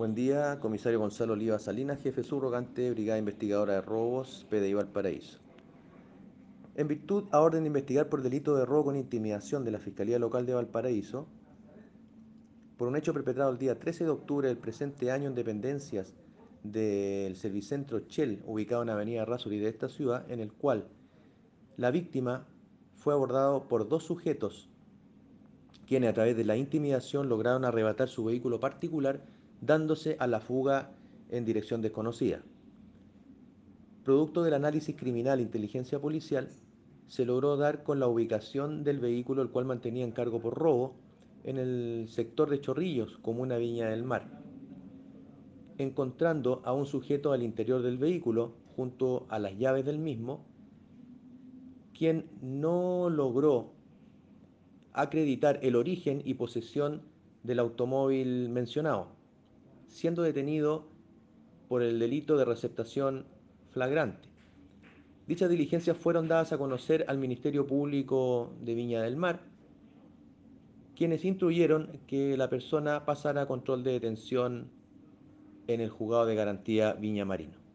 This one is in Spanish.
Buen día, comisario Gonzalo Oliva Salinas, jefe subrogante, Brigada Investigadora de Robos, PDI Valparaíso. En virtud a orden de investigar por delito de robo con intimidación de la Fiscalía Local de Valparaíso, por un hecho perpetrado el día 13 de octubre del presente año en dependencias del Servicentro Shell, ubicado en Avenida Rasuri de esta ciudad, en el cual la víctima fue abordado por dos sujetos quienes a través de la intimidación lograron arrebatar su vehículo particular dándose a la fuga en dirección desconocida. Producto del análisis criminal e inteligencia policial, se logró dar con la ubicación del vehículo el cual mantenía en cargo por robo en el sector de Chorrillos, comuna Viña del Mar, encontrando a un sujeto al interior del vehículo junto a las llaves del mismo, quien no logró acreditar el origen y posesión del automóvil mencionado, siendo detenido por el delito de receptación flagrante. Dichas diligencias fueron dadas a conocer al Ministerio Público de Viña del Mar, quienes instruyeron que la persona pasara a control de detención en el juzgado de garantía Viña Marino.